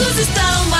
Todos estão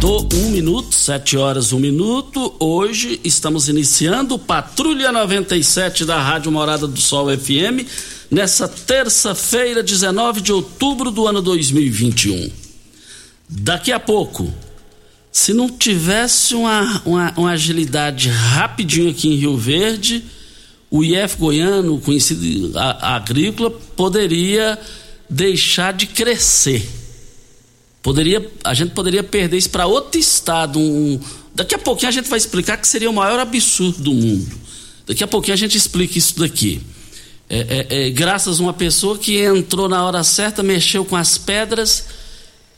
do um minuto, sete horas um minuto. Hoje estamos iniciando Patrulha 97 da Rádio Morada do Sol FM nessa terça-feira, 19 de outubro do ano 2021. Daqui a pouco, se não tivesse uma, uma, uma agilidade rapidinho aqui em Rio Verde, o IF goiano, conhecido a, agrícola, poderia deixar de crescer. Poderia, a gente poderia perder isso para outro estado. Um, daqui a pouquinho a gente vai explicar que seria o maior absurdo do mundo. Daqui a pouquinho a gente explica isso daqui. É, é, é, graças a uma pessoa que entrou na hora certa, mexeu com as pedras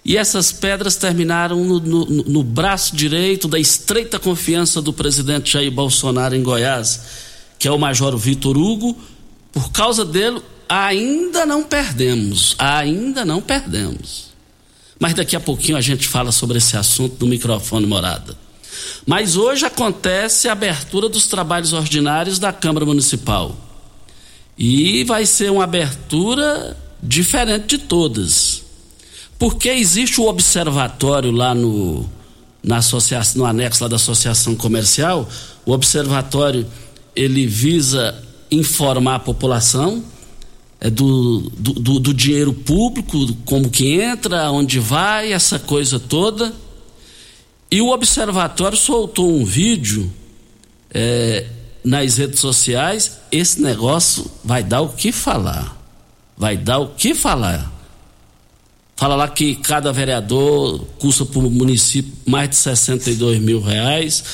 e essas pedras terminaram no, no, no braço direito da estreita confiança do presidente Jair Bolsonaro em Goiás, que é o Major Vitor Hugo. Por causa dele, ainda não perdemos. Ainda não perdemos. Mas daqui a pouquinho a gente fala sobre esse assunto no microfone morada. Mas hoje acontece a abertura dos trabalhos ordinários da Câmara Municipal. E vai ser uma abertura diferente de todas. Porque existe o observatório lá no, na associação, no anexo lá da Associação Comercial, o observatório ele visa informar a população do, do, do, do dinheiro público, como que entra, onde vai, essa coisa toda. E o observatório soltou um vídeo é, nas redes sociais. Esse negócio vai dar o que falar. Vai dar o que falar. Fala lá que cada vereador custa para o município mais de 62 mil reais.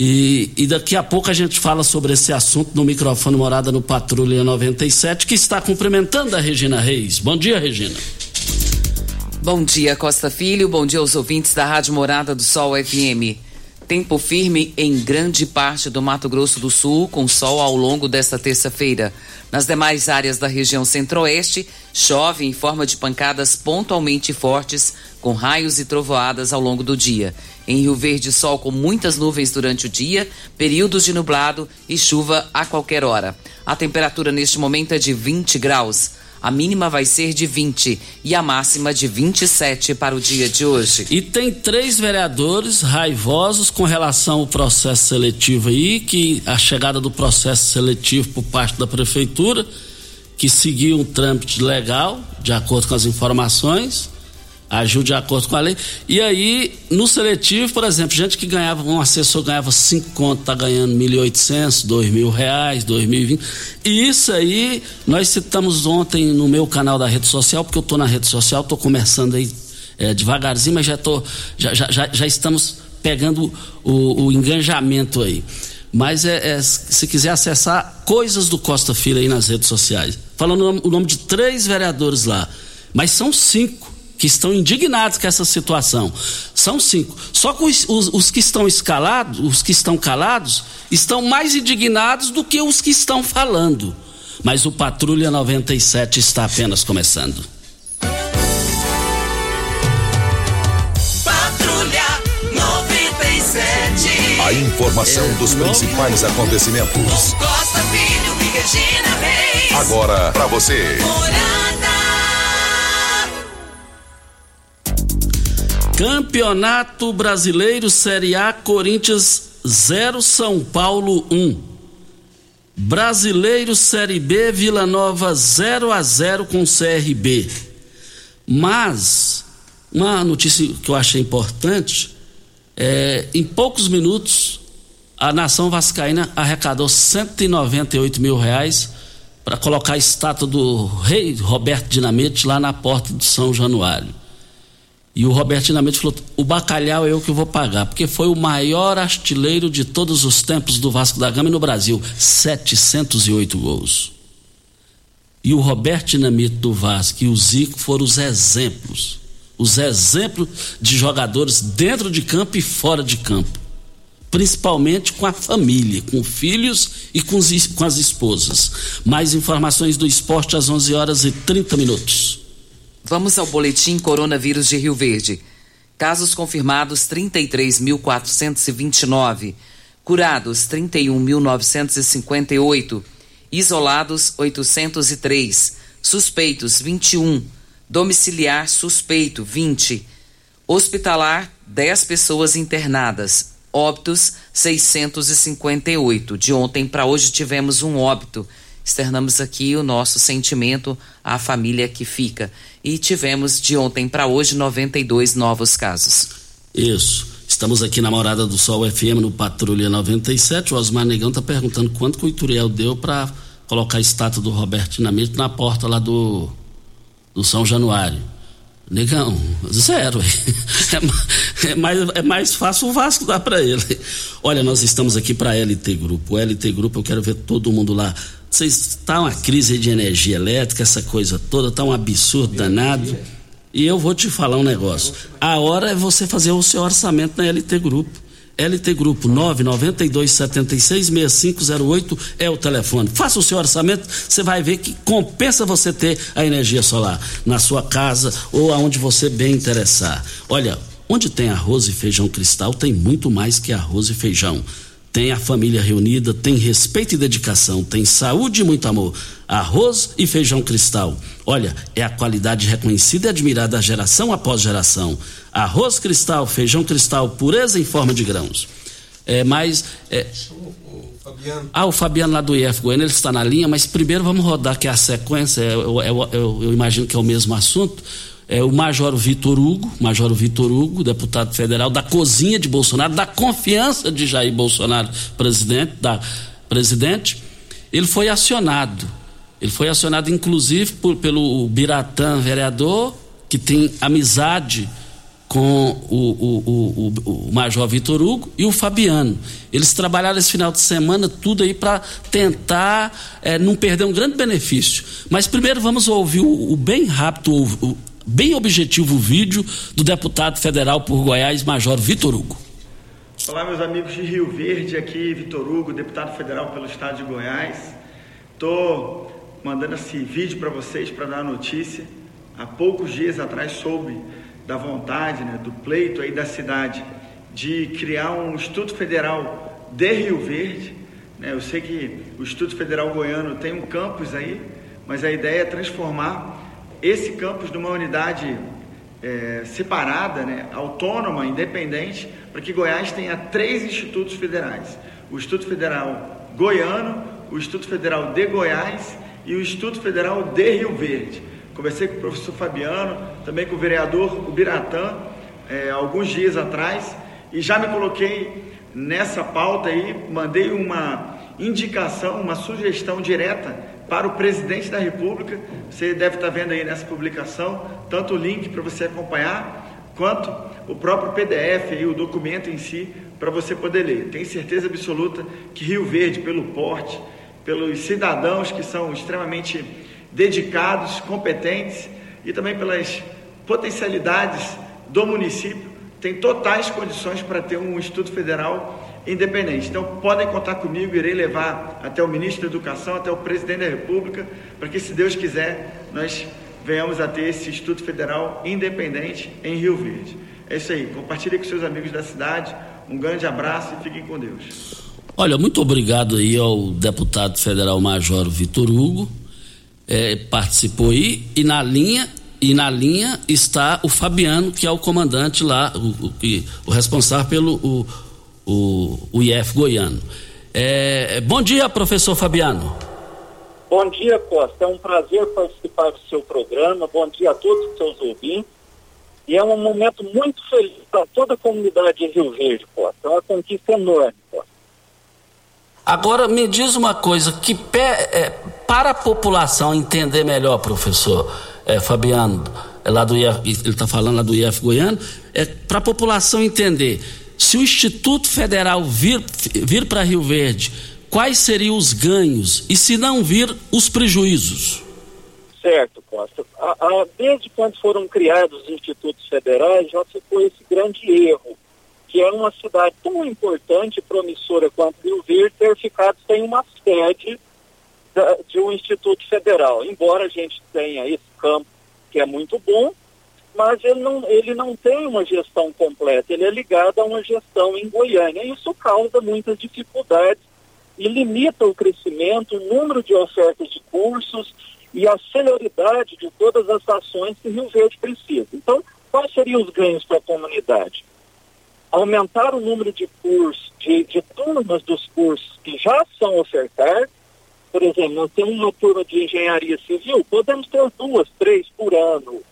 E, e, daqui a pouco a gente fala sobre esse assunto no microfone Morada no Patrulha 97, que está cumprimentando a Regina Reis. Bom dia, Regina. Bom dia, Costa Filho. Bom dia aos ouvintes da Rádio Morada do Sol FM. Tempo firme em grande parte do Mato Grosso do Sul, com sol ao longo desta terça-feira. Nas demais áreas da região centro-oeste, chove em forma de pancadas pontualmente fortes, com raios e trovoadas ao longo do dia. Em Rio Verde, sol com muitas nuvens durante o dia, períodos de nublado e chuva a qualquer hora. A temperatura neste momento é de 20 graus. A mínima vai ser de 20 e a máxima de 27 para o dia de hoje. E tem três vereadores raivosos com relação ao processo seletivo aí, que a chegada do processo seletivo por parte da prefeitura, que seguiu um trâmite legal, de acordo com as informações agiu de acordo com a lei. E aí, no seletivo, por exemplo, gente que ganhava, um assessor ganhava cinco contos, tá ganhando mil e oitocentos, dois mil reais, dois mil e vinte. Isso aí, nós citamos ontem no meu canal da rede social, porque eu tô na rede social, tô começando aí é, devagarzinho, mas já tô, já, já, já, já estamos pegando o, o engajamento aí. Mas é, é, se quiser acessar coisas do Costa Filho aí nas redes sociais, falando o nome de três vereadores lá, mas são cinco que estão indignados com essa situação. São cinco. Só que os, os, os, que estão escalados, os que estão calados, estão mais indignados do que os que estão falando. Mas o Patrulha 97 está apenas começando. Patrulha 97. A informação é, dos principais acontecimentos. Costa Filho e Regina Reis. Agora para você. Campeonato Brasileiro Série A Corinthians 0 São Paulo 1. Brasileiro Série B Vila Nova 0 a 0 com CRB. Mas uma notícia que eu achei importante é, em poucos minutos a nação vascaína arrecadou 198 mil reais para colocar a estátua do rei Roberto Dinamite lá na porta de São Januário. E o Roberto Dinamite falou: o bacalhau é eu que vou pagar, porque foi o maior artilheiro de todos os tempos do Vasco da Gama no Brasil 708 gols. E o Roberto Dinamite do Vasco e o Zico foram os exemplos os exemplos de jogadores dentro de campo e fora de campo. Principalmente com a família, com filhos e com, com as esposas. Mais informações do esporte às 11 horas e 30 minutos. Vamos ao boletim Coronavírus de Rio Verde. Casos confirmados 33.429, curados 31.958, isolados 803, suspeitos 21, domiciliar suspeito 20, hospitalar 10 pessoas internadas, óbitos 658. De ontem para hoje tivemos um óbito externamos aqui o nosso sentimento à família que fica. E tivemos de ontem para hoje 92 novos casos. Isso. Estamos aqui na Morada do Sol FM no Patrulha 97. O Osmar Negão está perguntando quanto que o Ituriel deu para colocar a estátua do Roberto Dinamite na porta lá do, do São Januário. Negão, zero. É, é, mais, é mais fácil o Vasco dar para ele. Olha, nós estamos aqui para LT Grupo. O LT Grupo, eu quero ver todo mundo lá vocês tá uma crise de energia elétrica, essa coisa toda, tá um absurdo danado. E eu vou te falar um negócio. A hora é você fazer o seu orçamento na LT Grupo. LT Grupo 992766508 é o telefone. Faça o seu orçamento, você vai ver que compensa você ter a energia solar na sua casa ou aonde você bem interessar. Olha, onde tem arroz e feijão cristal, tem muito mais que arroz e feijão tem a família reunida, tem respeito e dedicação, tem saúde e muito amor. Arroz e feijão cristal. Olha, é a qualidade reconhecida e admirada geração após geração. Arroz cristal, feijão cristal, pureza em forma de grãos. É, mas. É... Ah, o Fabiano lá do IF Goiânia, ele está na linha, mas primeiro vamos rodar que a sequência, eu, eu, eu, eu imagino que é o mesmo assunto é, o Major Vitor Hugo, Major Vitor Hugo, deputado federal da cozinha de Bolsonaro, da confiança de Jair Bolsonaro, presidente, da presidente, ele foi acionado. Ele foi acionado, inclusive, por, pelo Biratã, vereador, que tem amizade com o, o, o, o Major Vitor Hugo e o Fabiano. Eles trabalharam esse final de semana tudo aí para tentar é, não perder um grande benefício. Mas primeiro vamos ouvir o, bem rápido bem objetivo o vídeo do deputado federal por Goiás, Major Vitor Hugo. Olá, meus amigos de Rio Verde, aqui Vitor Hugo, deputado federal pelo estado de Goiás. Estou mandando esse vídeo para vocês para dar a notícia. Há poucos dias atrás soube da vontade, né, do pleito aí da cidade de criar um Instituto Federal de Rio Verde. Né? Eu sei que o Instituto Federal Goiano tem um campus aí, mas a ideia é transformar esse campus numa unidade é, separada, né, autônoma, independente, para que Goiás tenha três institutos federais: o Instituto Federal Goiano, o Instituto Federal de Goiás e o Instituto Federal de Rio Verde. Conversei com o professor Fabiano, também com o vereador Ubiratã, é, alguns dias atrás, e já me coloquei nessa pauta aí, mandei uma indicação, uma sugestão direta para o presidente da República. Você deve estar vendo aí nessa publicação, tanto o link para você acompanhar, quanto o próprio PDF e o documento em si para você poder ler. Tenho certeza absoluta que Rio Verde, pelo porte, pelos cidadãos que são extremamente dedicados, competentes e também pelas potencialidades do município, tem totais condições para ter um Instituto Federal independente. Então, podem contar comigo, irei levar até o ministro da Educação, até o presidente da República, para que, se Deus quiser, nós venhamos a ter esse Instituto Federal independente em Rio Verde. É isso aí. Compartilhe com seus amigos da cidade. Um grande abraço e fiquem com Deus. Olha, muito obrigado aí ao deputado federal Major Vitor Hugo. É, participou aí e na linha e na linha está o Fabiano, que é o comandante lá, o, o, o responsável pelo o, o, o IF goiano. É, bom dia, professor Fabiano. Bom dia, Costa. É um prazer participar do seu programa. Bom dia a todos os seus ouvintes. E é um momento muito feliz para toda a comunidade de Rio Verde, Costa. É uma conquista enorme, Costa. Agora, me diz uma coisa, que pé, é, para a população entender melhor, professor é, Fabiano, é lá do IF, ele está falando lá do IF Goiano, é, para a população entender, se o Instituto Federal vir, vir para Rio Verde, quais seriam os ganhos e se não vir, os prejuízos? Certo, Costa. A, a, desde quando foram criados os institutos federais, já ficou esse grande erro, que é uma cidade tão importante e promissora quanto Rio Verde ter ficado sem uma sede da, de um instituto federal. Embora a gente tenha esse campo que é muito bom, mas ele não, ele não tem uma gestão completa, ele é ligado a uma gestão em Goiânia. Isso causa muitas dificuldades e limita o crescimento, o número de ofertas de cursos e a celeridade de todas as ações que Rio Verde precisa. Então, quais seriam os ganhos para a comunidade? Aumentar o número de cursos, de, de turmas dos cursos que já são ofertados. Por exemplo, nós temos uma turma de engenharia civil, podemos ter duas, três por ano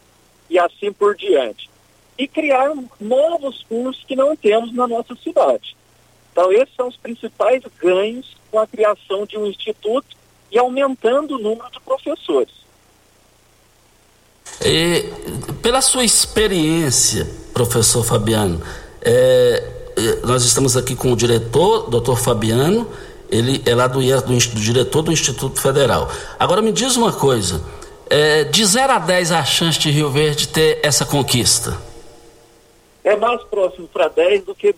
e assim por diante. E criar novos cursos que não temos na nossa cidade. Então, esses são os principais ganhos com a criação de um instituto e aumentando o número de professores. E, pela sua experiência, professor Fabiano, é, é nós estamos aqui com o diretor, doutor Fabiano, ele é lá do, do, do diretor do Instituto Federal. Agora me diz uma coisa, é, de 0 a 10 a chance de Rio Verde ter essa conquista? É mais próximo para 10 do que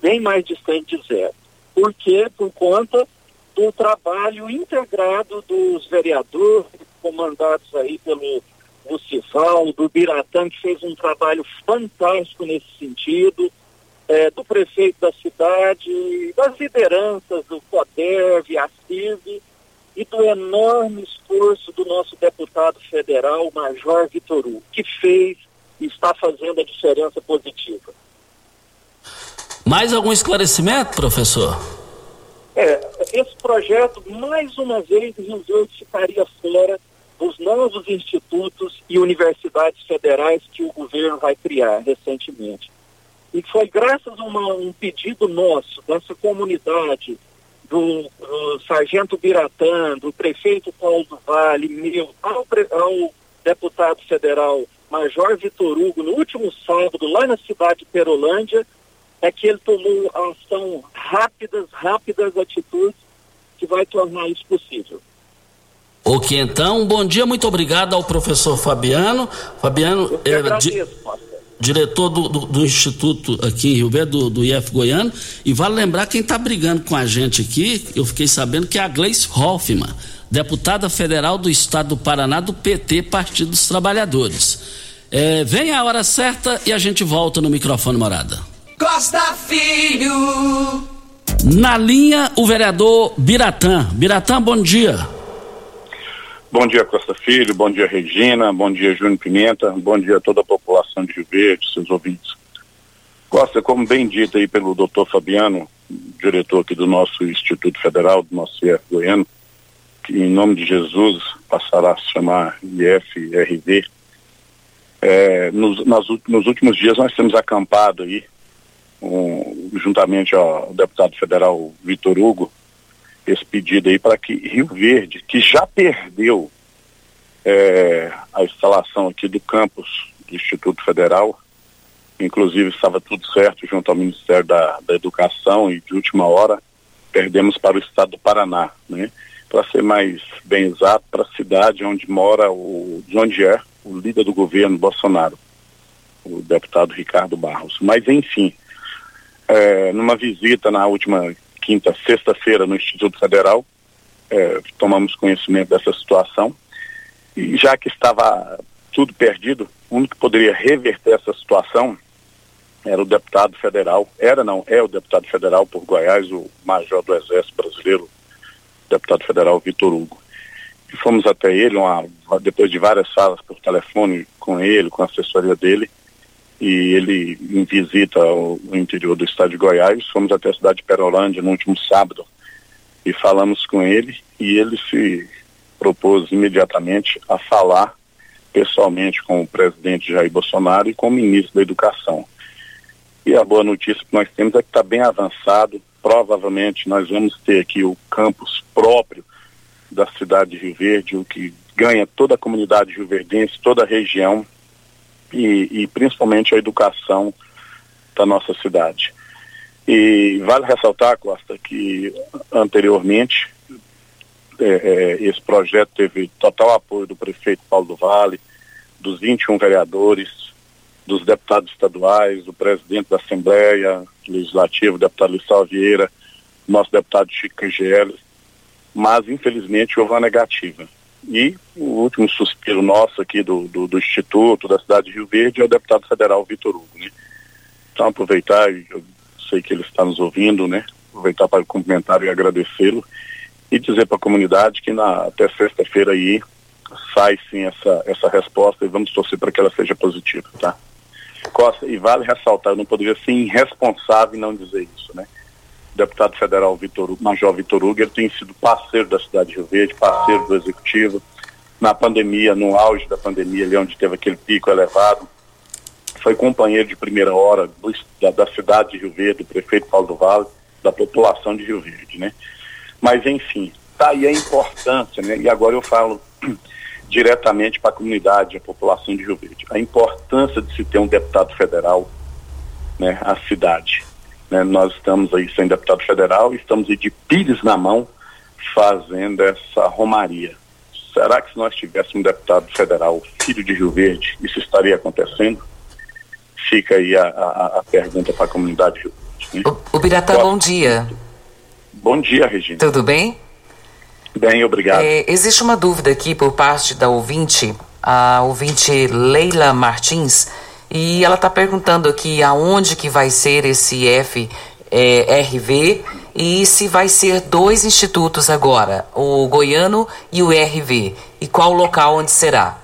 bem mais distante de zero. Por quê? Por conta do trabalho integrado dos vereadores, comandados aí pelo Lucival, do Biratã, que fez um trabalho fantástico nesse sentido, é, do prefeito da cidade, das lideranças do CODERV, a e do enorme esforço do nosso deputado federal, Major Vitor Hugo, que fez e está fazendo a diferença positiva. Mais algum esclarecimento, professor? É, esse projeto, mais uma vez, Rio ficaria fora dos novos institutos e universidades federais que o governo vai criar recentemente. E foi graças a uma, um pedido nosso, dessa comunidade, do, do sargento Biratã, do prefeito Paulo do Vale, meu, ao, ao deputado federal Major Vitor Hugo, no último sábado, lá na cidade de Perolândia, é que ele tomou ação rápidas, rápidas atitudes que vai tornar isso possível. Ok, então, bom dia, muito obrigado ao professor Fabiano. Fabiano, Eu é, agradeço, diretor do, do, do, Instituto aqui em Rio Verde, do, do IF Goiano. E vale lembrar quem está brigando com a gente aqui, eu fiquei sabendo que é a Gleice Hoffmann, deputada federal do estado do Paraná, do PT, Partido dos Trabalhadores. É, vem a hora certa e a gente volta no microfone morada. Costa Filho. Na linha, o vereador Biratã. Biratã, bom dia. Bom dia, Costa Filho, bom dia, Regina, bom dia, Júnior Pimenta, bom dia a toda a população de Rio Verde, seus ouvintes. Costa, como bem dito aí pelo doutor Fabiano, diretor aqui do nosso Instituto Federal, do nosso IF Goiano, que em nome de Jesus passará a se chamar IFRV. É, nos, nas, nos últimos dias nós temos acampado aí, um, juntamente ao deputado federal Vitor Hugo, esse pedido aí para que Rio Verde, que já perdeu é, a instalação aqui do campus do Instituto Federal, inclusive estava tudo certo junto ao Ministério da, da Educação e de última hora perdemos para o estado do Paraná, né? Para ser mais bem exato, para a cidade onde mora o, de onde é o líder do governo Bolsonaro, o deputado Ricardo Barros. Mas enfim, é, numa visita na última quinta, sexta-feira no Instituto Federal, é, tomamos conhecimento dessa situação. E já que estava tudo perdido, o único que poderia reverter essa situação era o deputado federal, era não, é o deputado federal por Goiás, o major do Exército Brasileiro, deputado federal Vitor Hugo. E fomos até ele, uma, depois de várias salas por telefone com ele, com a assessoria dele, e ele em visita ao, interior do estado de Goiás, fomos até a cidade de Perolândia no último sábado e falamos com ele e ele se propôs imediatamente a falar pessoalmente com o presidente Jair Bolsonaro e com o ministro da Educação. E a boa notícia que nós temos é que está bem avançado. Provavelmente nós vamos ter aqui o campus próprio da cidade de Rio Verde, o que ganha toda a comunidade rioverdense, toda a região e, e principalmente a educação da nossa cidade. E vale ressaltar, Costa, que anteriormente é, é, esse projeto teve total apoio do prefeito Paulo do Vale, dos 21 vereadores, dos deputados estaduais, do presidente da Assembleia Legislativa, o deputado Lissau Vieira, nosso deputado Chico Geles, mas infelizmente houve uma negativa. E o último suspiro nosso aqui do, do, do, Instituto, da cidade de Rio Verde, é o deputado federal Vitor Hugo. Né? Então aproveitar, eu sei que ele está nos ouvindo, né? Aproveitar para cumprimentar e agradecê-lo e dizer para a comunidade que na, até sexta-feira aí sai sim essa, essa resposta e vamos torcer para que ela seja positiva, tá? Costa, e vale ressaltar, eu não poderia ser irresponsável em não dizer isso, né? Deputado federal Vitor Major Vitor Hugo, ele tem sido parceiro da cidade de Rio Verde, parceiro do executivo. Na pandemia, no auge da pandemia, ali onde teve aquele pico elevado, foi companheiro de primeira hora do, da, da, cidade de Rio Verde, do prefeito Paulo do Vale, da população de Rio Verde, né? Mas, enfim, tá aí a importância, né? E agora eu falo diretamente para a comunidade, a população de Rio Verde. A importância de se ter um deputado federal, né, a cidade. Né, nós estamos aí sem deputado federal, estamos aí de pires na mão fazendo essa romaria. Será que se nós tivéssemos um deputado federal, filho de Rio Verde, isso estaria acontecendo? Fica aí a, a, a pergunta para a comunidade de Rio Verde. Né? O, o Biratã, bom dia. Bom dia, Regina. Tudo bem? Bem, obrigado. É, existe uma dúvida aqui por parte da ouvinte, a ouvinte Leila Martins, e ela está perguntando aqui aonde que vai ser esse FRV é, e se vai ser dois institutos agora, o Goiano e o RV, e qual local onde será?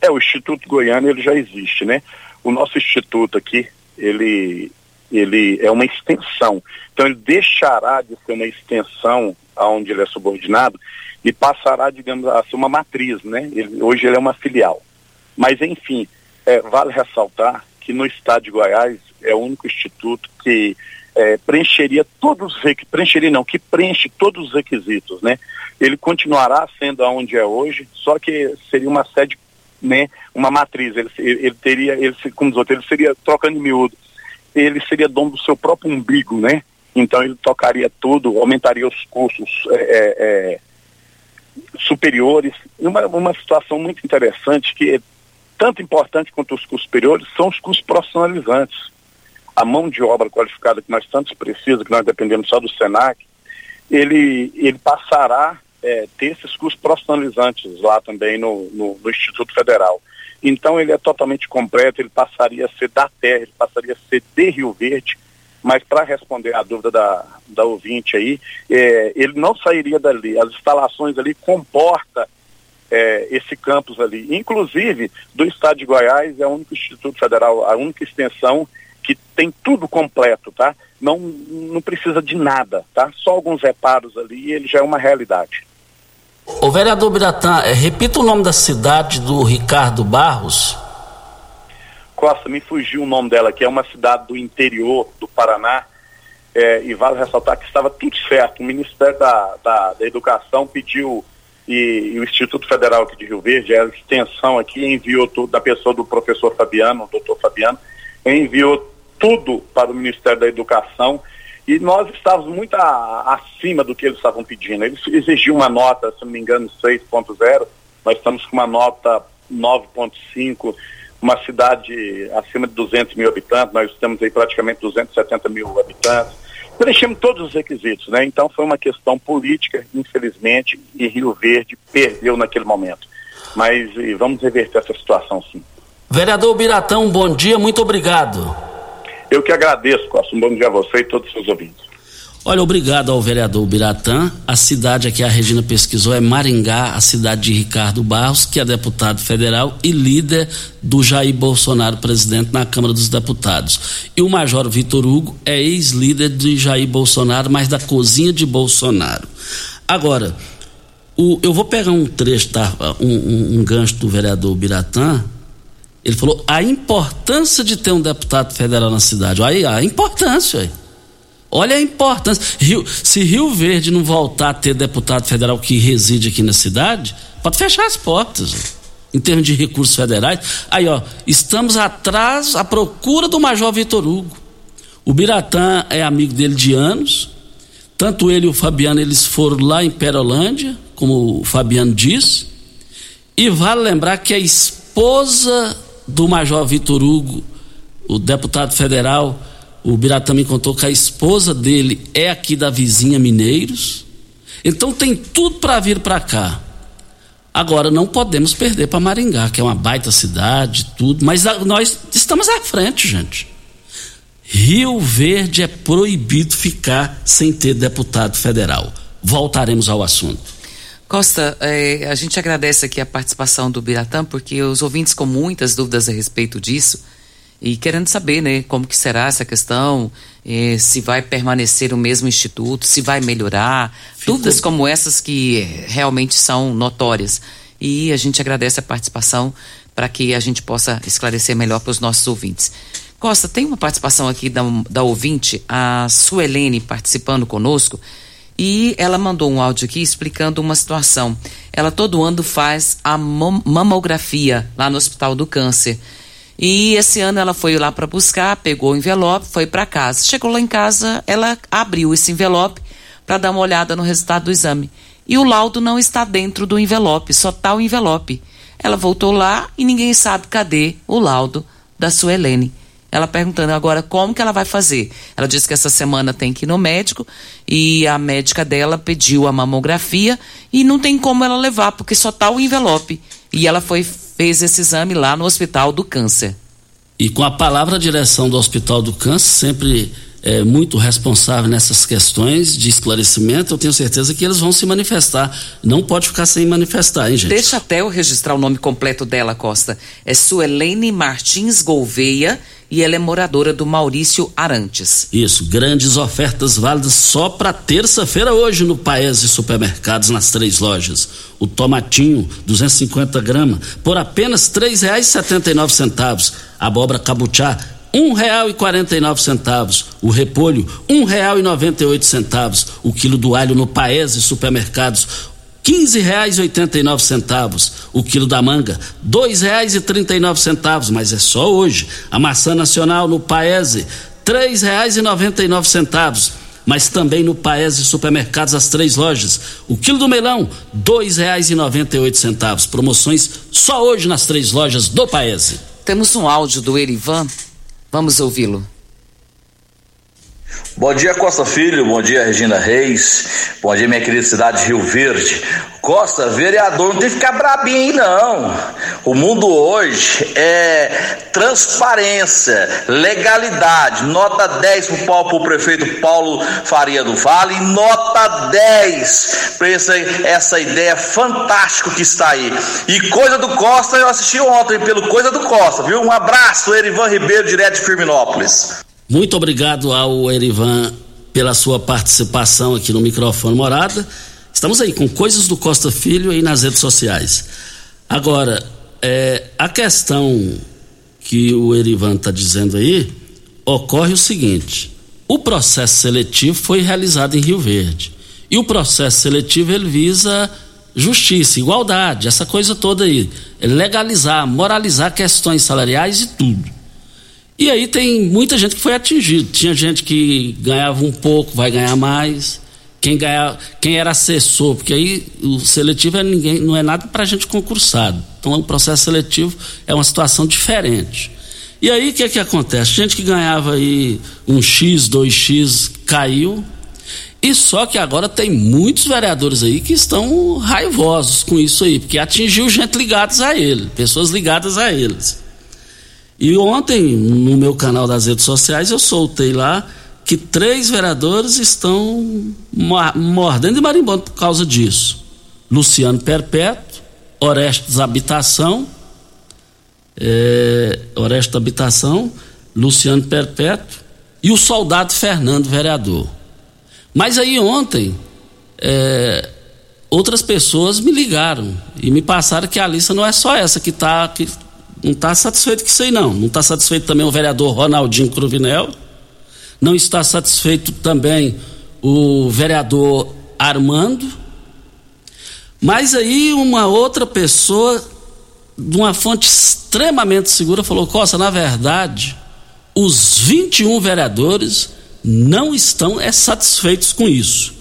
É, o Instituto Goiano ele já existe, né? O nosso instituto aqui, ele, ele é uma extensão. Então ele deixará de ser uma extensão aonde ele é subordinado e passará, digamos, a ser uma matriz, né? Ele, hoje ele é uma filial. Mas, enfim, é, vale ressaltar que no estado de Goiás é o único instituto que é, preencheria todos os preencheria não, que preenche todos os requisitos, né? Ele continuará sendo aonde é hoje, só que seria uma sede, né, uma matriz, ele, ele teria, ele, como diz outros, ele seria, trocando miúdo, ele seria dono do seu próprio umbigo, né? Então ele tocaria tudo, aumentaria os custos é, é, é, superiores. Uma, uma situação muito interessante que tanto importante quanto os custos superiores são os custos profissionalizantes. A mão de obra qualificada que nós tantos precisamos, que nós dependemos só do SENAC, ele, ele passará é, ter esses custos profissionalizantes lá também no, no, no, Instituto Federal. Então ele é totalmente completo, ele passaria a ser da terra, ele passaria a ser de Rio Verde, mas para responder a dúvida da, da ouvinte aí, é, ele não sairia dali. As instalações ali comporta é, esse campus ali. Inclusive, do estado de Goiás, é o único Instituto Federal, a única extensão que tem tudo completo, tá? Não, não precisa de nada, tá? Só alguns reparos ali e ele já é uma realidade. O vereador Biratã, é, repita o nome da cidade do Ricardo Barros. Costa, me fugiu o nome dela, que é uma cidade do interior do Paraná, é, e vale ressaltar que estava tudo certo. O Ministério da, da, da Educação pediu e, e, o Instituto Federal aqui de Rio Verde, a extensão aqui enviou tudo, da pessoa do professor Fabiano, o doutor Fabiano, enviou tudo para o Ministério da Educação e nós estávamos muito a, acima do que eles estavam pedindo. Eles exigiam uma nota, se não me engano, 6.0, nós estamos com uma nota 9.5, uma cidade acima de 200 mil habitantes, nós temos aí praticamente 270 mil habitantes. Preenchemos todos os requisitos, né? Então foi uma questão política, infelizmente, e Rio Verde perdeu naquele momento. Mas vamos reverter essa situação sim. Vereador Biratão, bom dia, muito obrigado. Eu que agradeço, Costa. Um bom dia a você e todos os seus ouvintes. Olha, obrigado ao vereador Biratã. A cidade aqui a Regina pesquisou é Maringá, a cidade de Ricardo Barros, que é deputado federal e líder do Jair Bolsonaro, presidente na Câmara dos Deputados. E o Major Vitor Hugo é ex-líder de Jair Bolsonaro, mas da cozinha de Bolsonaro. Agora, o, eu vou pegar um trecho, tá, um, um, um gancho do vereador Biratã, ele falou a importância de ter um deputado federal na cidade. Aí a importância. Aí. Olha a importância. Rio, se Rio Verde não voltar a ter deputado federal que reside aqui na cidade, pode fechar as portas. Em termos de recursos federais. Aí, ó, estamos atrás, à procura do Major Vitor Hugo. O Biratã é amigo dele de anos. Tanto ele e o Fabiano, eles foram lá em Perolândia, como o Fabiano disse. E vale lembrar que a esposa do Major Vitor Hugo, o deputado federal, o Biratã me contou que a esposa dele é aqui da vizinha Mineiros. Então tem tudo para vir para cá. Agora não podemos perder para Maringá, que é uma baita cidade, tudo, mas nós estamos à frente, gente. Rio Verde é proibido ficar sem ter deputado federal. Voltaremos ao assunto. Costa, é, a gente agradece aqui a participação do Biratã, porque os ouvintes com muitas dúvidas a respeito disso e querendo saber, né, como que será essa questão, é, se vai permanecer o mesmo instituto, se vai melhorar, Ficou... dúvidas como essas que realmente são notórias. E a gente agradece a participação para que a gente possa esclarecer melhor para os nossos ouvintes. Costa, tem uma participação aqui da, da ouvinte, a Suelene, participando conosco. E ela mandou um áudio aqui explicando uma situação. Ela todo ano faz a mamografia lá no Hospital do Câncer. E esse ano ela foi lá para buscar, pegou o envelope, foi para casa. Chegou lá em casa, ela abriu esse envelope para dar uma olhada no resultado do exame. E o laudo não está dentro do envelope, só está o envelope. Ela voltou lá e ninguém sabe cadê o laudo da sua Helene. Ela perguntando agora como que ela vai fazer. Ela disse que essa semana tem que ir no médico e a médica dela pediu a mamografia e não tem como ela levar porque só tá o envelope. E ela foi fez esse exame lá no Hospital do Câncer. E com a palavra direção do Hospital do Câncer sempre é, muito responsável nessas questões de esclarecimento, eu tenho certeza que eles vão se manifestar. Não pode ficar sem manifestar, hein, gente? Deixa até eu registrar o nome completo dela, Costa. É Suelene Martins Gouveia e ela é moradora do Maurício Arantes. Isso, grandes ofertas válidas só para terça-feira hoje no Paese Supermercados nas três lojas. O tomatinho, 250 gramas, por apenas três reais setenta nove centavos. Abóbora cabuchá, um real e quarenta e nove centavos. O repolho, um real e noventa e oito centavos. O quilo do alho no Paese Supermercados, quinze reais oitenta e nove centavos o quilo da manga, dois reais e trinta e nove centavos, mas é só hoje. A maçã nacional no Paese, três reais e noventa e nove centavos, mas também no Paese Supermercados as três lojas. O quilo do melão, dois reais e noventa e oito centavos. Promoções só hoje nas três lojas do Paese. Temos um áudio do Erivan, vamos ouvi-lo. Bom dia, Costa Filho. Bom dia, Regina Reis. Bom dia, minha querida cidade de Rio Verde. Costa, vereador, não tem que ficar brabinho não. O mundo hoje é transparência, legalidade. Nota 10 pro, Paulo, pro prefeito Paulo Faria do Vale nota 10 para essa, essa ideia fantástica que está aí. E Coisa do Costa, eu assisti ontem pelo Coisa do Costa, viu? Um abraço, Erivan Ribeiro, direto de Firminópolis. Muito obrigado ao Erivan pela sua participação aqui no microfone Morada. Estamos aí com coisas do Costa Filho aí nas redes sociais. Agora, é, a questão que o Erivan está dizendo aí, ocorre o seguinte: o processo seletivo foi realizado em Rio Verde. E o processo seletivo ele visa justiça, igualdade, essa coisa toda aí. Legalizar, moralizar questões salariais e tudo. E aí tem muita gente que foi atingida. Tinha gente que ganhava um pouco, vai ganhar mais. Quem, ganha, quem era assessor, porque aí o seletivo é ninguém, não é nada para gente concursado. Então o processo seletivo é uma situação diferente. E aí o que, é que acontece? Gente que ganhava aí um X, 2X, caiu. E só que agora tem muitos vereadores aí que estão raivosos com isso aí, porque atingiu gente ligadas a ele, pessoas ligadas a eles. E ontem, no meu canal das redes sociais, eu soltei lá que três vereadores estão mordendo e marimbando por causa disso. Luciano Perpétuo, Orestes Habitação, é, Orestes Habitação, Luciano Perpétuo e o soldado Fernando, vereador. Mas aí ontem, é, outras pessoas me ligaram e me passaram que a lista não é só essa que está que não está satisfeito com isso aí não. Não está satisfeito também o vereador Ronaldinho Cruvinel, não está satisfeito também o vereador Armando. Mas aí uma outra pessoa, de uma fonte extremamente segura, falou: Costa, na verdade, os 21 vereadores não estão é, satisfeitos com isso.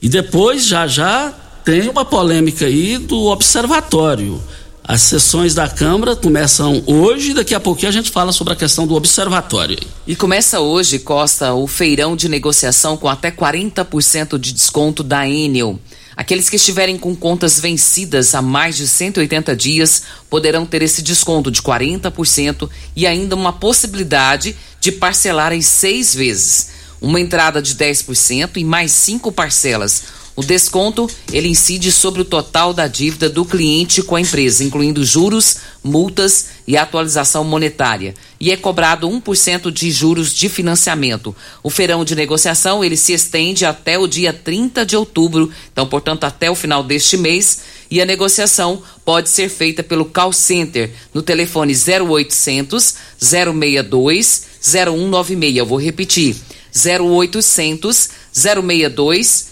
E depois, já já, tem uma polêmica aí do observatório. As sessões da Câmara começam hoje, daqui a pouquinho a gente fala sobre a questão do observatório. E começa hoje, Costa, o feirão de negociação com até 40% de desconto da Enel. Aqueles que estiverem com contas vencidas há mais de 180 dias poderão ter esse desconto de 40% e ainda uma possibilidade de parcelar em seis vezes. Uma entrada de 10% e mais cinco parcelas o desconto ele incide sobre o total da dívida do cliente com a empresa, incluindo juros, multas e atualização monetária, e é cobrado 1% de juros de financiamento. O feirão de negociação ele se estende até o dia 30 de outubro, então, portanto, até o final deste mês, e a negociação pode ser feita pelo call center no telefone 0800 062 0196. Eu vou repetir: 0800 062 0196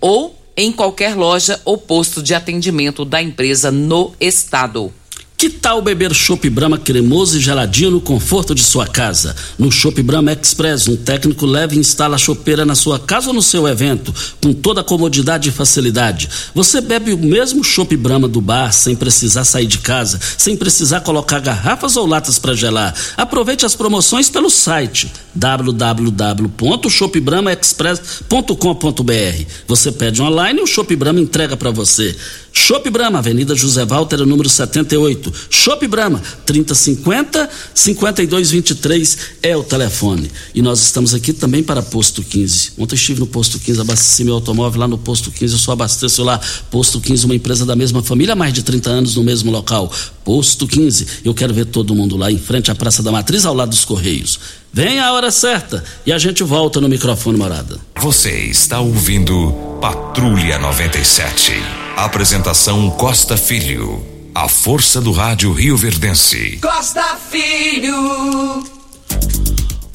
ou em qualquer loja ou posto de atendimento da empresa no estado. Que tal beber chopp Brahma cremoso e geladinho no conforto de sua casa? No Chopp Brahma Express, um técnico leve instala a chopeira na sua casa ou no seu evento, com toda a comodidade e facilidade. Você bebe o mesmo chopp Brahma do bar sem precisar sair de casa, sem precisar colocar garrafas ou latas para gelar. Aproveite as promoções pelo site www.shopbramaexpress.com.br. Você pede online e o Chopp Brahma entrega para você. Chopp Brahma, Avenida José Walter, número 78. Chopp Brahma, 3050 5223 é o telefone. E nós estamos aqui também para Posto 15. Ontem estive no Posto 15, abasteci meu automóvel lá no Posto 15, eu só abasteço lá. Posto 15, uma empresa da mesma família, mais de 30 anos no mesmo local. Posto 15, eu quero ver todo mundo lá em frente à Praça da Matriz, ao lado dos Correios. Vem a hora certa e a gente volta no microfone morada. Você está ouvindo Patrulha 97. Apresentação Costa Filho. A força do rádio Rio Verdense. Costa Filho.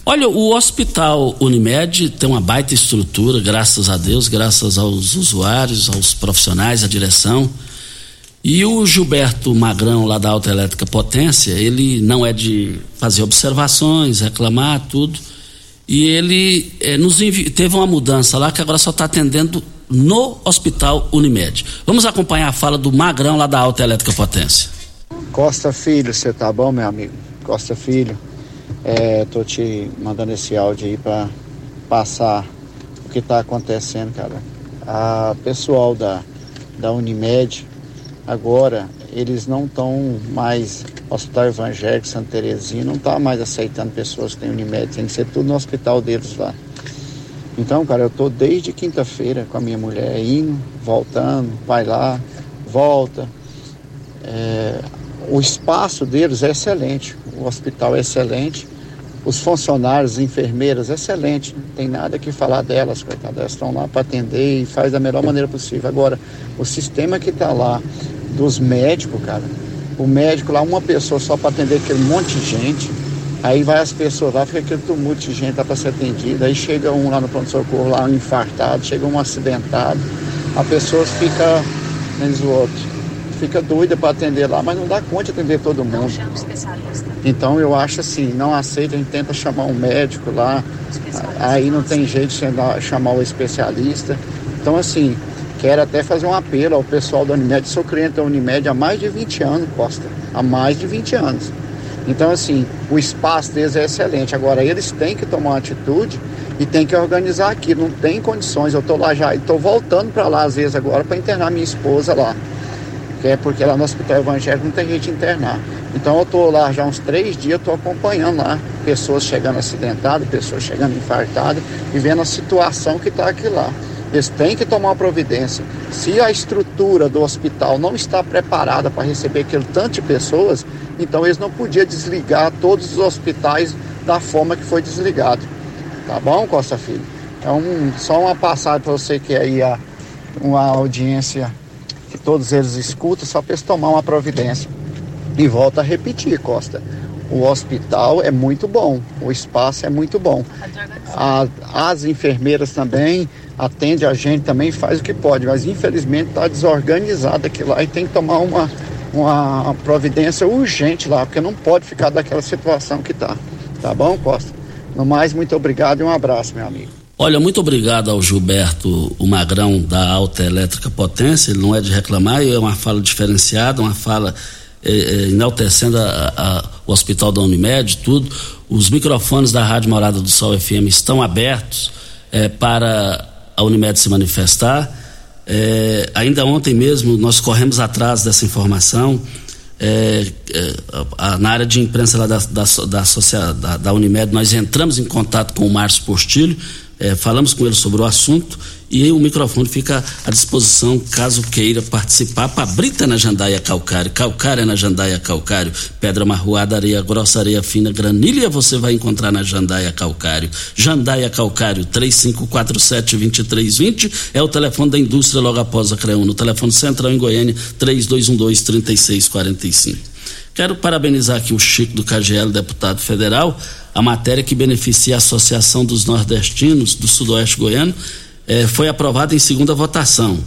Olha, o Hospital Unimed tem uma baita estrutura, graças a Deus, graças aos usuários, aos profissionais, à direção. E o Gilberto Magrão, lá da Autoelétrica Potência, ele não é de fazer observações, reclamar, tudo. E ele é, nos envi... teve uma mudança lá que agora só está atendendo no Hospital Unimed. Vamos acompanhar a fala do Magrão, lá da Autoelétrica Potência. Costa Filho, você tá bom, meu amigo? Costa Filho. É, tô te mandando esse áudio aí para passar o que está acontecendo, cara. A pessoal da, da Unimed agora eles não estão mais Hospital Evangélico Santa Terezinha não está mais aceitando pessoas que têm Unimed, tem que ser tudo no hospital deles lá. Então, cara, eu tô desde quinta-feira com a minha mulher indo, voltando, vai lá, volta. É, o espaço deles é excelente, o hospital é excelente, os funcionários, enfermeiras, excelente, não tem nada que falar delas, coitadas, elas estão lá para atender e faz da melhor maneira possível. Agora, o sistema que está lá dos médicos, cara, o médico lá, uma pessoa só para atender aquele monte de gente, aí vai as pessoas lá, fica aquele tumulto de gente lá para ser atendida, aí chega um lá no pronto-socorro, lá um infartado, chega um acidentado, a pessoa fica, menos o outro, fica doida para atender lá, mas não dá conta de atender todo mundo. Então eu acho assim, não aceita, a gente tenta chamar um médico lá, aí não tem jeito de chamar o especialista. Então assim, quero até fazer um apelo ao pessoal da Unimed, sou cliente da Unimed há mais de 20 anos, Costa, há mais de 20 anos. Então assim, o espaço deles é excelente. Agora eles têm que tomar uma atitude e tem que organizar aqui, não tem condições. Eu estou lá já, estou voltando para lá às vezes agora para internar minha esposa lá que é porque lá no hospital evangélico não tem de internar. Então eu estou lá já uns três dias, estou acompanhando lá pessoas chegando acidentadas, pessoas chegando infartadas e vendo a situação que está aqui lá. Eles têm que tomar uma providência. Se a estrutura do hospital não está preparada para receber aquele tanto de pessoas, então eles não podiam desligar todos os hospitais da forma que foi desligado. Tá bom, Costa Filho? Então, só uma passagem para você que é aí a, uma audiência que todos eles escutam, só para eles tomar uma providência. E volta a repetir, Costa. O hospital é muito bom, o espaço é muito bom. A, as enfermeiras também atendem a gente, também faz o que pode, mas infelizmente está desorganizado aqui lá e tem que tomar uma, uma providência urgente lá, porque não pode ficar daquela situação que está. Tá bom, Costa? No mais, muito obrigado e um abraço, meu amigo. Olha, muito obrigado ao Gilberto, o Magrão da Alta Elétrica Potência. Ele não é de reclamar, é uma fala diferenciada, uma fala é, é, enaltecendo a, a, o Hospital da Unimed, tudo. Os microfones da Rádio Morada do Sol FM estão abertos é, para a Unimed se manifestar. É, ainda ontem mesmo nós corremos atrás dessa informação. É, é, a, na área de imprensa lá da, da, da, da, da Unimed, nós entramos em contato com o Márcio Postilho, é, falamos com ele sobre o assunto e o microfone fica à disposição caso queira participar. Pabrita na Jandaia Calcário, Calcária na Jandaia Calcário, Pedra Marroada, Areia Grossa, Areia Fina, Granilha você vai encontrar na Jandaia Calcário. Jandaia Calcário, 3547-2320 é o telefone da indústria logo após a CREUN. No telefone central em Goiânia, 3212-3645. Quero parabenizar aqui o Chico do KGL, deputado federal, a matéria que beneficia a Associação dos Nordestinos do Sudoeste Goiano eh, foi aprovada em segunda votação,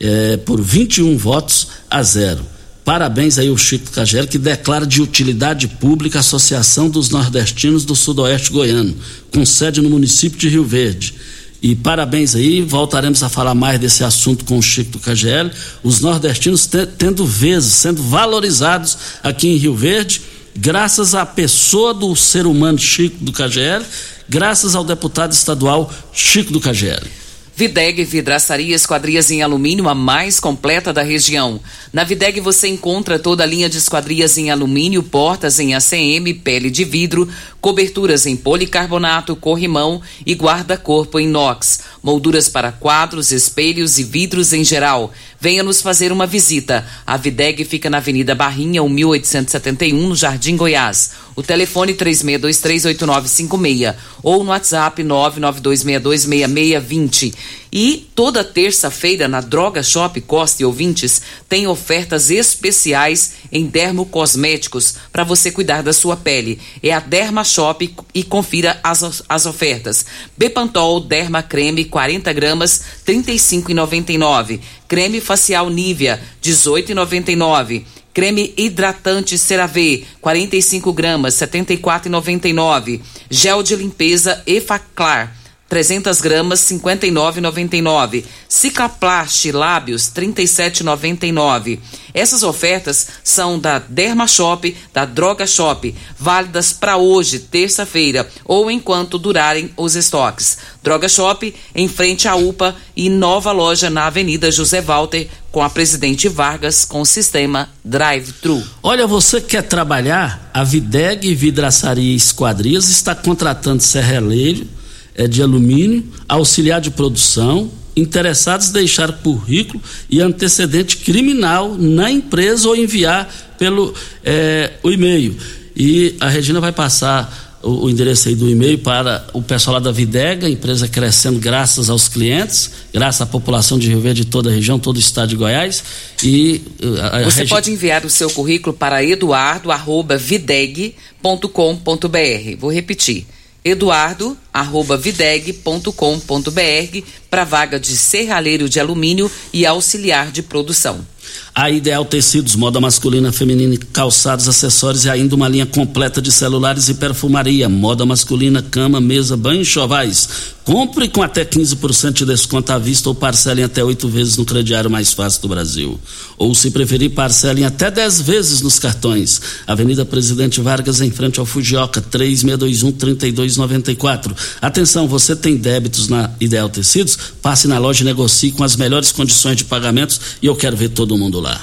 eh, por 21 votos a zero. Parabéns aí ao Chico Cagel, que declara de utilidade pública a Associação dos Nordestinos do Sudoeste Goiano, com sede no município de Rio Verde. E parabéns aí, voltaremos a falar mais desse assunto com o Chico do. Os nordestinos tendo vezes, sendo valorizados aqui em Rio Verde graças à pessoa do ser humano Chico do KGL, graças ao deputado estadual Chico do KGL. Videg Vidraçaria Esquadrias em Alumínio, a mais completa da região. Na Videg você encontra toda a linha de esquadrias em alumínio, portas em ACM, pele de vidro, coberturas em policarbonato, corrimão e guarda-corpo em inox, molduras para quadros, espelhos e vidros em geral. Venha nos fazer uma visita. A Videg fica na Avenida Barrinha, 1871, no Jardim Goiás. O telefone 36238956 ou no WhatsApp 992626620. E toda terça-feira na Droga Shop Costa e Ouvintes tem ofertas especiais em dermocosméticos para você cuidar da sua pele. É a Derma Shop e confira as, as ofertas. Bepantol Derma Creme 40 gramas 35,99. Creme facial Nivea 18,99. Creme hidratante CeraVe, 45 gramas, 74,99. Gel de limpeza Efaclar, 300 gramas 59,99. Cicaplast lábios 37,99. Essas ofertas são da Derma Shop, da Droga Shop, válidas para hoje, terça-feira, ou enquanto durarem os estoques. Droga Shop em frente à UPA e nova loja na Avenida José Walter com a Presidente Vargas com o sistema Drive-Thru. Olha, você quer trabalhar? A Videg Vidraçaria Esquadrias está contratando serralheiro de alumínio, auxiliar de produção, interessados deixar currículo e antecedente criminal na empresa ou enviar pelo é, o e-mail. E a Regina vai passar o, o endereço aí do e-mail para o pessoal lá da Videga, empresa crescendo graças aos clientes, graças à população de Rio Verde de toda a região, todo o estado de Goiás. E a, a Você Regi... pode enviar o seu currículo para eduardo@videg.com.br. Vou repetir eduardo@videg.com.br para vaga de serralheiro de alumínio e auxiliar de produção. A Ideal Tecidos, moda masculina, feminina, calçados, acessórios e ainda uma linha completa de celulares e perfumaria, moda masculina, cama, mesa, banho e chovais. Compre com até 15% de desconto à vista ou parcelem até oito vezes no crediário mais fácil do Brasil. Ou, se preferir, parcelem até 10 vezes nos cartões. Avenida Presidente Vargas, em frente ao Fujioka, 3621-3294. Atenção, você tem débitos na Ideal Tecidos? Passe na loja e negocie com as melhores condições de pagamentos e eu quero ver todo mundo lá.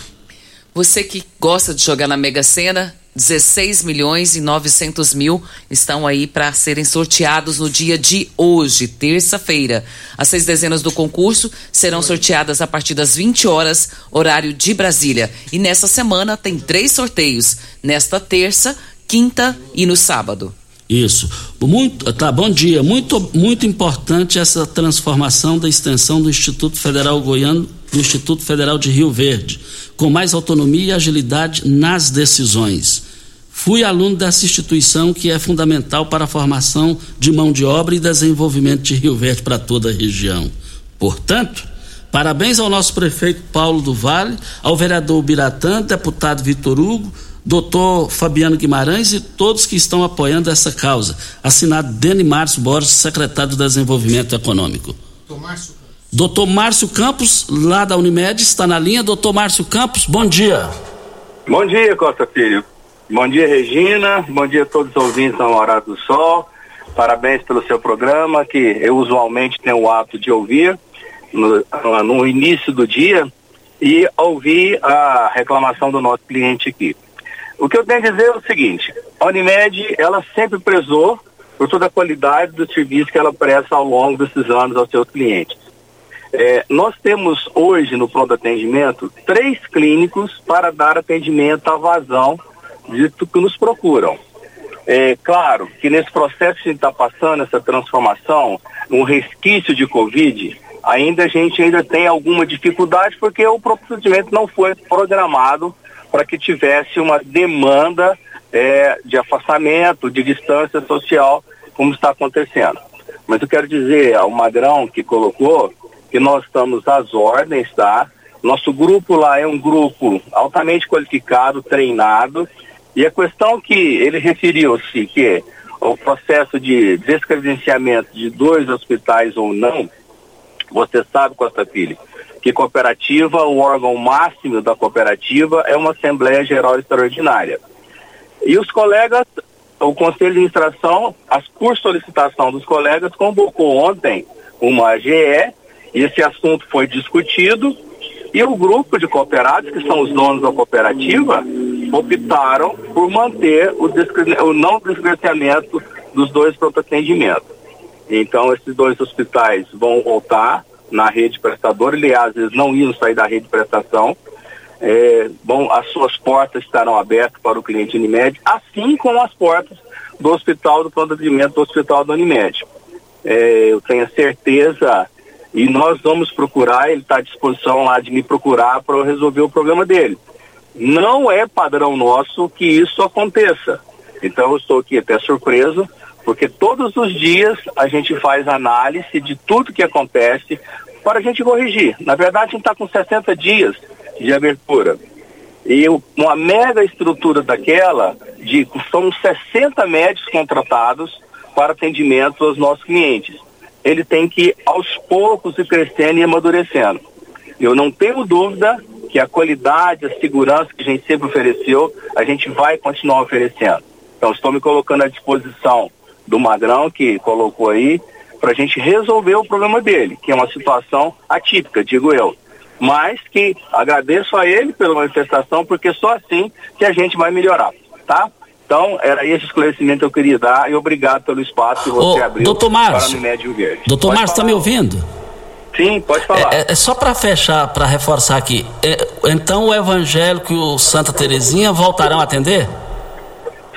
Você que gosta de jogar na Mega Sena, 16 milhões e 900 mil estão aí para serem sorteados no dia de hoje, terça-feira. As seis dezenas do concurso serão sorteadas a partir das 20 horas, horário de Brasília. E nessa semana tem três sorteios: nesta terça, quinta e no sábado. Isso. Muito, tá, bom dia. Muito, muito importante essa transformação da extensão do Instituto Federal Goiano, do Instituto Federal de Rio Verde, com mais autonomia e agilidade nas decisões. Fui aluno dessa instituição que é fundamental para a formação de mão de obra e desenvolvimento de Rio Verde para toda a região. Portanto, parabéns ao nosso prefeito Paulo do Vale, ao vereador Biratã, deputado Vitor Hugo, doutor Fabiano Guimarães e todos que estão apoiando essa causa. Assinado Deni Márcio Borges, secretário de Desenvolvimento Econômico. Doutor Márcio Campos, lá da Unimed, está na linha. Doutor Márcio Campos, bom dia. Bom dia, Costa Filho. Bom dia, Regina. Bom dia a todos os ouvintes da Hora do Sol. Parabéns pelo seu programa, que eu usualmente tenho o hábito de ouvir no, no início do dia e ouvir a reclamação do nosso cliente aqui. O que eu tenho a dizer é o seguinte, a Unimed, ela sempre prezou por toda a qualidade do serviço que ela presta ao longo desses anos aos seus clientes. É, nós temos hoje no pronto atendimento três clínicos para dar atendimento à vazão de que nos procuram. É claro que nesse processo que a gente está passando, essa transformação, um resquício de Covid, ainda a gente ainda tem alguma dificuldade porque o procedimento não foi programado para que tivesse uma demanda é, de afastamento, de distância social, como está acontecendo. Mas eu quero dizer ao Magrão que colocou que nós estamos às ordens, tá? Nosso grupo lá é um grupo altamente qualificado, treinado, e a questão que ele referiu-se, que o processo de descredenciamento de dois hospitais ou não, você sabe, Costa Filho, que cooperativa, o órgão máximo da cooperativa é uma Assembleia Geral Extraordinária. E os colegas, o Conselho de Administração, as, por solicitação dos colegas, convocou ontem uma AGE, e esse assunto foi discutido, e o grupo de cooperados, que são os donos da cooperativa, optaram por manter o, o não descredenciamento dos dois pronto. Então, esses dois hospitais vão voltar na rede prestadora, aliás, eles não iam sair da rede prestação. É, bom, as suas portas estarão abertas para o cliente Unimed, assim como as portas do hospital, do plano de atendimento do hospital da Unimed. É, eu tenho certeza e nós vamos procurar, ele está à disposição lá de me procurar para resolver o problema dele. Não é padrão nosso que isso aconteça. Então eu estou aqui até surpreso, porque todos os dias a gente faz análise de tudo que acontece para a gente corrigir. Na verdade, a gente está com 60 dias de abertura. E uma mega estrutura daquela, de são 60 médicos contratados para atendimento aos nossos clientes. ele tem que aos poucos ir crescendo e amadurecendo. Eu não tenho dúvida que a qualidade, a segurança que a gente sempre ofereceu, a gente vai continuar oferecendo. Então, estou me colocando à disposição do Magrão, que colocou aí, para a gente resolver o problema dele, que é uma situação atípica, digo eu. Mas que agradeço a ele pela manifestação, porque só assim que a gente vai melhorar, tá? Então, era esse esclarecimento que eu queria dar e obrigado pelo espaço que você Ô, abriu doutor Márcio, para o Unimed Verde. Doutor Márcio, está me ouvindo? Sim, pode falar. É, é só para fechar, para reforçar aqui. É, então o evangélico e o Santa Terezinha voltarão a atender?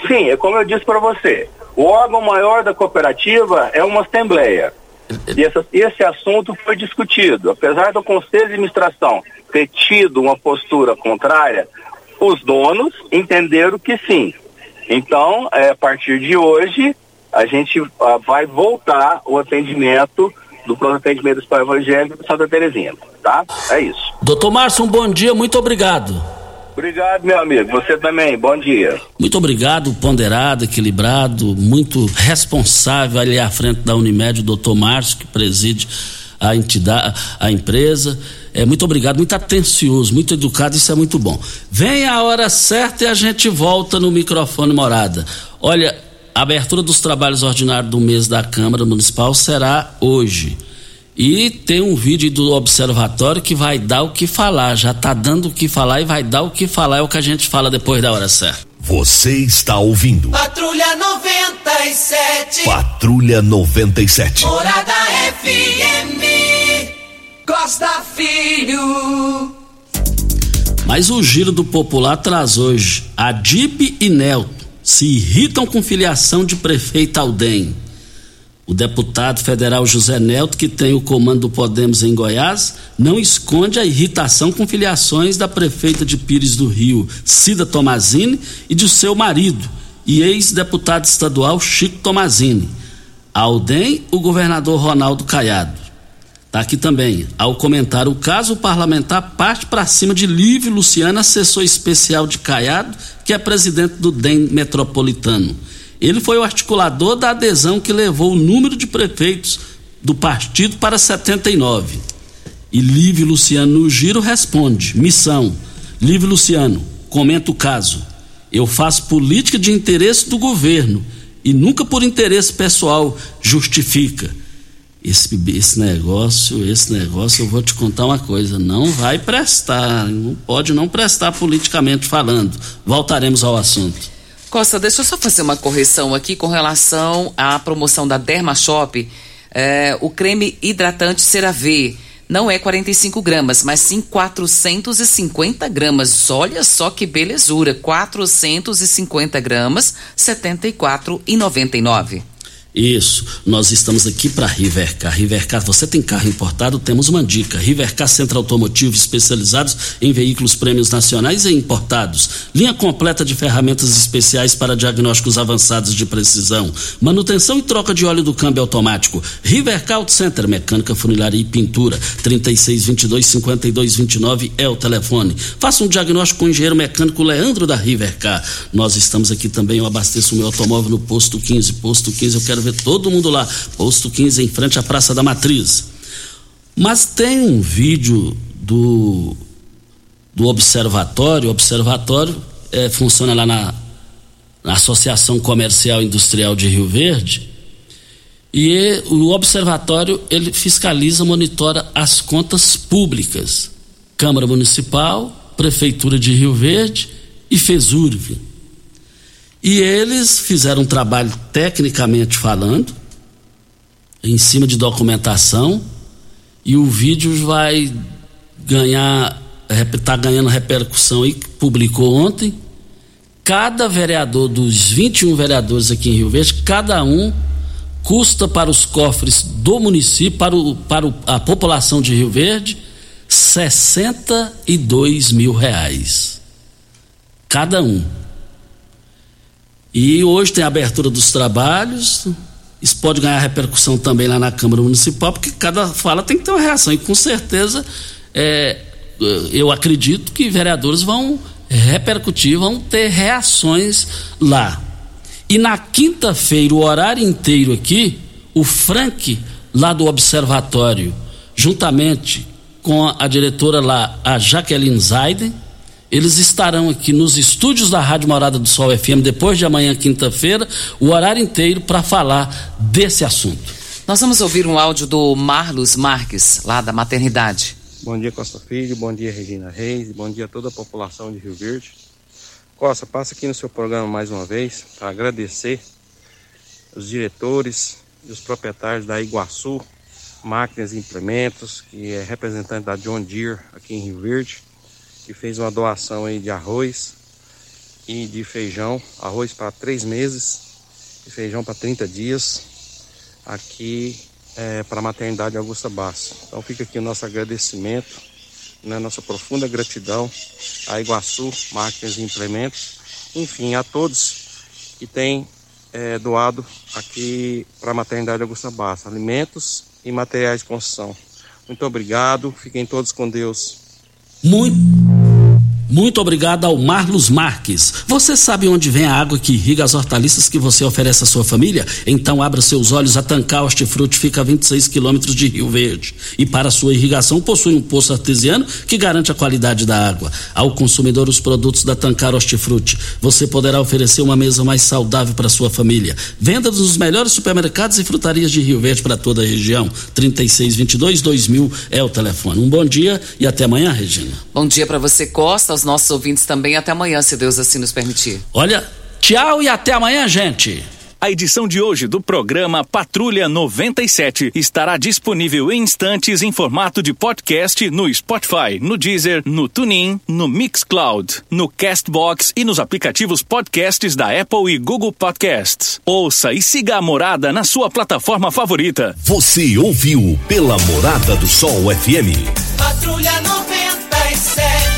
Sim, é como eu disse para você. O órgão maior da cooperativa é uma assembleia. E essa- esse assunto foi discutido. Apesar do Conselho de Administração ter tido uma postura contrária, os donos entenderam que sim. Então, é, a partir de hoje, a gente ah, vai voltar o atendimento do pronto atendimento do Hospital Evangélico de Santa Terezinha, tá? É isso. Doutor Márcio, um bom dia, muito obrigado. Obrigado, meu amigo. Você também. Bom dia. Muito obrigado, ponderado, equilibrado, muito responsável ali à frente da Unimed, o doutor Márcio, que preside a entidade, a empresa. É, muito obrigado, muito atencioso, muito educado, isso é muito bom. Vem a hora certa e a gente volta no microfone morada. Olha, a abertura dos trabalhos ordinários do mês da Câmara Municipal será hoje. E tem um vídeo do observatório que vai dar o que falar. Já está dando o que falar e vai dar o que falar. É o que a gente fala depois da hora certa. Você está ouvindo Patrulha 97. Patrulha 97. Morada FM. Costa Filho. Mas o giro do popular traz hoje. Adib e Nelto se irritam com filiação de prefeito ao DEM. O deputado federal José Nelto, que tem o comando do Podemos em Goiás, não esconde a irritação com filiações da prefeita de Pires do Rio, Cida Tomazini, e de seu marido, e ex-deputado estadual Chico Tomazini. Ao DEM, o governador Ronaldo Caiado. Tá aqui também. Ao comentar o caso, o parlamentar parte para cima de Lívio Luciano, assessor especial de Caiado, que é presidente do DEM metropolitano. Ele foi o articulador da adesão que levou o número de prefeitos do partido para 79. E Lívio Luciano no giro responde: missão. Lívio Luciano, comenta o caso. Eu faço política de interesse do governo e nunca por interesse pessoal, justifica. Esse, esse negócio, esse negócio, eu vou te contar uma coisa, não vai prestar, não pode não prestar politicamente falando. Voltaremos ao assunto. Costa, deixa eu só fazer uma correção aqui com relação à promoção da Derma Shop. É, o creme hidratante CeraVe não é 45 gramas, mas sim 450 gramas. Olha só que belezura! 450 gramas, R$ 74,99. Isso, nós estamos aqui para Rivercar. Rivercar, você tem carro importado? Temos uma dica. Rivercar Centro Automotivo, especializados em veículos prêmios nacionais e importados. Linha completa de ferramentas especiais para diagnósticos avançados de precisão. Manutenção e troca de óleo do câmbio automático. Rivercar Auto Center, mecânica, funilaria e pintura. 3622-5229 é o telefone. Faça um diagnóstico com o engenheiro mecânico Leandro da Rivercar. Nós estamos aqui também, eu abasteço o meu automóvel no posto 15. Posto 15, eu quero ver todo mundo lá. Posto 15 em frente à Praça da Matriz. Mas tem um vídeo do, do observatório. O observatório é, funciona lá na, na Associação Comercial Industrial de Rio Verde. E o observatório ele fiscaliza, monitora as contas públicas. Câmara Municipal, Prefeitura de Rio Verde e FESURV. E eles fizeram um trabalho tecnicamente falando, em cima de documentação, e o vídeo vai ganhar, está ganhando repercussão que publicou ontem. Cada vereador, dos 21 vereadores aqui em Rio Verde, cada um custa para os cofres do município, para, o, para a população de Rio Verde, 62 mil reais. Cada um. E hoje tem a abertura dos trabalhos. Isso pode ganhar repercussão também lá na Câmara Municipal, porque cada fala tem que ter uma reação. E com certeza, é, eu acredito que vereadores vão repercutir, vão ter reações lá. E na quinta-feira, o horário inteiro aqui, o Frank, lá do observatório, juntamente com a diretora lá, a Jaqueline Zaiden. Eles estarão aqui nos estúdios da Rádio Morada do Sol FM depois de amanhã, quinta-feira, o horário inteiro para falar desse assunto. Nós vamos ouvir um áudio do Marlos Marques, lá da maternidade. Bom dia, Costa Filho. Bom dia, Regina Reis. Bom dia a toda a população de Rio Verde. Costa, passa aqui no seu programa mais uma vez para agradecer os diretores e os proprietários da Iguaçu Máquinas e Implementos, que é representante da John Deere aqui em Rio Verde, que fez uma doação aí de arroz e de feijão, arroz para três meses e feijão para 30 dias aqui é, para a maternidade Augusta Basso. Então fica aqui o nosso agradecimento, né, nossa profunda gratidão a Iguaçu Máquinas e Implementos, enfim, a todos que têm é, doado aqui para a maternidade Augusta Basso, alimentos e materiais de construção. Muito obrigado, fiquem todos com Deus. Muito muito obrigado ao Marlos Marques. Você sabe onde vem a água que irriga as hortaliças que você oferece à sua família? Então abra seus olhos a Tancar Hortifruti fica a 26 quilômetros de Rio Verde. E para sua irrigação possui um poço artesiano que garante a qualidade da água. Ao consumidor os produtos da Tancar Hortifruti, você poderá oferecer uma mesa mais saudável para sua família. Venda nos melhores supermercados e frutarias de Rio Verde para toda a região. 3622 2000 é o telefone. Um bom dia e até amanhã, Regina. Bom dia para você, Costa aos nossos ouvintes também. Até amanhã, se Deus assim nos permitir. Olha, tchau e até amanhã, gente. A edição de hoje do programa Patrulha 97 estará disponível em instantes em formato de podcast no Spotify, no Deezer, no TuneIn, no Mixcloud, no Castbox e nos aplicativos podcasts da Apple e Google Podcasts. Ouça e siga a Morada na sua plataforma favorita. Você ouviu pela Morada do Sol FM. Patrulha 97.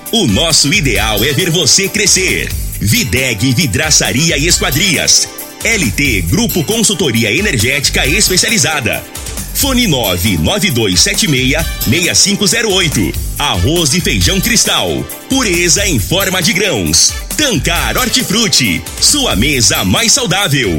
O nosso ideal é ver você crescer. Videg Vidraçaria e Esquadrias. LT Grupo Consultoria Energética Especializada. Fone 99276-6508. Arroz e feijão cristal. Pureza em forma de grãos. Tancar Hortifruti. Sua mesa mais saudável.